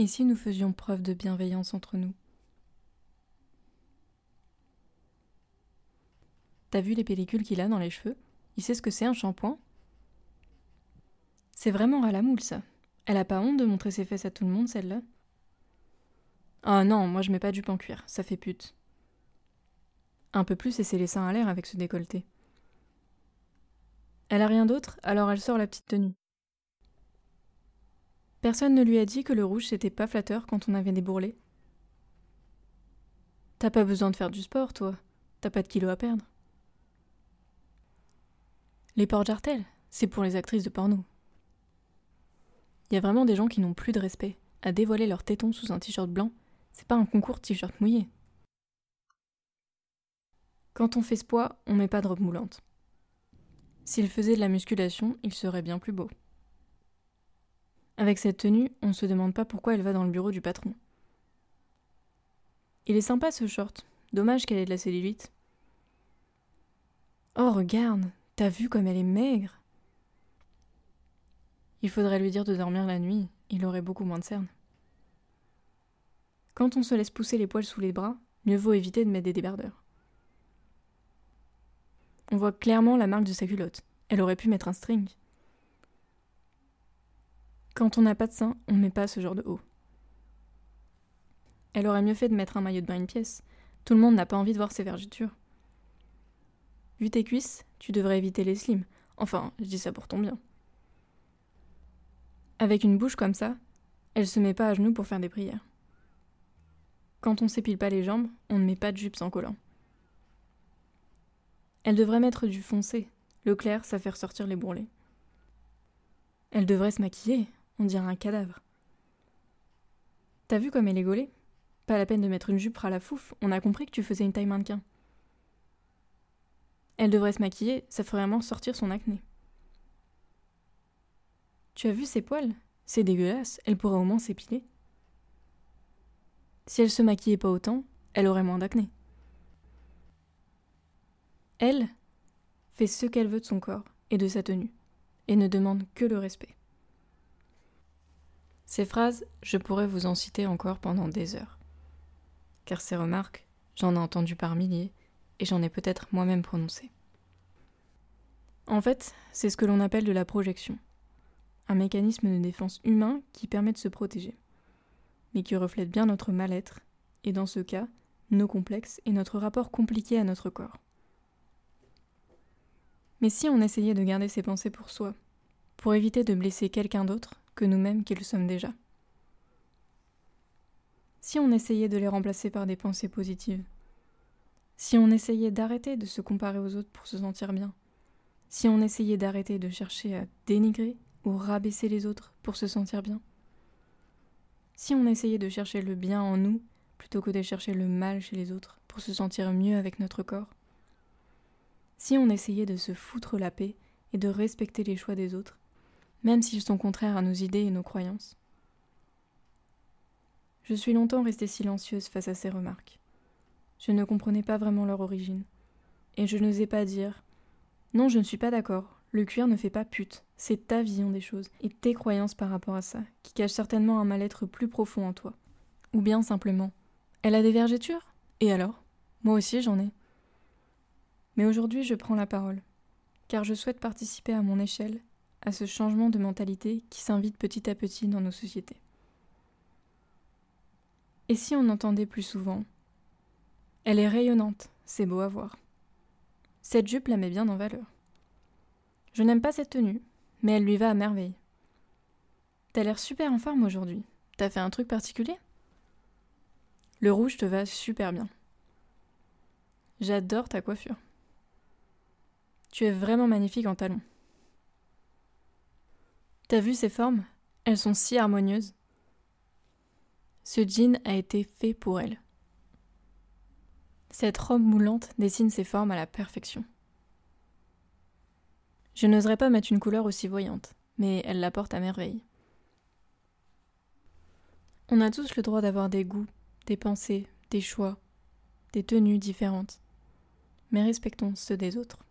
Et si nous faisions preuve de bienveillance entre nous? T'as vu les pellicules qu'il a dans les cheveux? Il sait ce que c'est un shampoing? C'est vraiment à la moule, ça. Elle a pas honte de montrer ses fesses à tout le monde, celle-là? Ah non, moi je mets pas du en cuir, ça fait pute. Un peu plus et c'est les seins à l'air avec ce décolleté. Elle a rien d'autre, alors elle sort la petite tenue. Personne ne lui a dit que le rouge c'était pas flatteur quand on avait des bourrelets. T'as pas besoin de faire du sport, toi. T'as pas de kilos à perdre. Les portes jartelles, c'est pour les actrices de porno. Y a vraiment des gens qui n'ont plus de respect. À dévoiler leurs tétons sous un t-shirt blanc, c'est pas un concours t-shirt mouillé. Quand on fait ce poids, on met pas de robe moulante. S'il faisait de la musculation, il serait bien plus beau. Avec cette tenue, on ne se demande pas pourquoi elle va dans le bureau du patron. Il est sympa ce short. Dommage qu'elle ait de la cellulite. Oh, regarde, t'as vu comme elle est maigre Il faudrait lui dire de dormir la nuit, il aurait beaucoup moins de cernes. Quand on se laisse pousser les poils sous les bras, mieux vaut éviter de mettre des débardeurs. On voit clairement la marque de sa culotte. Elle aurait pu mettre un string. Quand on n'a pas de sein, on ne met pas ce genre de haut. Elle aurait mieux fait de mettre un maillot de bain une pièce. Tout le monde n'a pas envie de voir ses vergetures. Vu tes cuisses, tu devrais éviter les slims. Enfin, je dis ça pour ton bien. Avec une bouche comme ça, elle se met pas à genoux pour faire des prières. Quand on s'épile pas les jambes, on ne met pas de jupe sans collant. Elle devrait mettre du foncé. Le clair, ça fait ressortir les bourrelets. Elle devrait se maquiller, on dirait un cadavre. T'as vu comme elle est gaulée? Pas la peine de mettre une jupe à la fouf, on a compris que tu faisais une taille mannequin. Elle devrait se maquiller, ça ferait vraiment sortir son acné. Tu as vu ses poils? C'est dégueulasse, elle pourrait au moins s'épiler. Si elle se maquillait pas autant, elle aurait moins d'acné. Elle fait ce qu'elle veut de son corps et de sa tenue, et ne demande que le respect. Ces phrases, je pourrais vous en citer encore pendant des heures. Car ces remarques, j'en ai entendu par milliers, et j'en ai peut-être moi-même prononcé. En fait, c'est ce que l'on appelle de la projection, un mécanisme de défense humain qui permet de se protéger, mais qui reflète bien notre mal-être, et dans ce cas, nos complexes et notre rapport compliqué à notre corps. Mais si on essayait de garder ses pensées pour soi, pour éviter de blesser quelqu'un d'autre nous-mêmes qui le sommes déjà. Si on essayait de les remplacer par des pensées positives Si on essayait d'arrêter de se comparer aux autres pour se sentir bien Si on essayait d'arrêter de chercher à dénigrer ou rabaisser les autres pour se sentir bien Si on essayait de chercher le bien en nous plutôt que de chercher le mal chez les autres pour se sentir mieux avec notre corps si on essayait de se foutre la paix et de respecter les choix des autres, même s'ils sont contraires à nos idées et nos croyances. Je suis longtemps restée silencieuse face à ces remarques. Je ne comprenais pas vraiment leur origine, et je n'osais pas dire Non, je ne suis pas d'accord, le cuir ne fait pas pute, c'est ta vision des choses et tes croyances par rapport à ça, qui cachent certainement un mal-être plus profond en toi. Ou bien simplement Elle a des vergetures? Et alors? Moi aussi j'en ai. Mais aujourd'hui, je prends la parole, car je souhaite participer à mon échelle à ce changement de mentalité qui s'invite petit à petit dans nos sociétés. Et si on entendait plus souvent Elle est rayonnante, c'est beau à voir. Cette jupe la met bien en valeur. Je n'aime pas cette tenue, mais elle lui va à merveille. T'as l'air super en forme aujourd'hui. T'as fait un truc particulier? Le rouge te va super bien. J'adore ta coiffure. Tu es vraiment magnifique en talons. T'as vu ces formes? Elles sont si harmonieuses. Ce jean a été fait pour elle. Cette robe moulante dessine ses formes à la perfection. Je n'oserais pas mettre une couleur aussi voyante, mais elle la porte à merveille. On a tous le droit d'avoir des goûts, des pensées, des choix, des tenues différentes, mais respectons ceux des autres.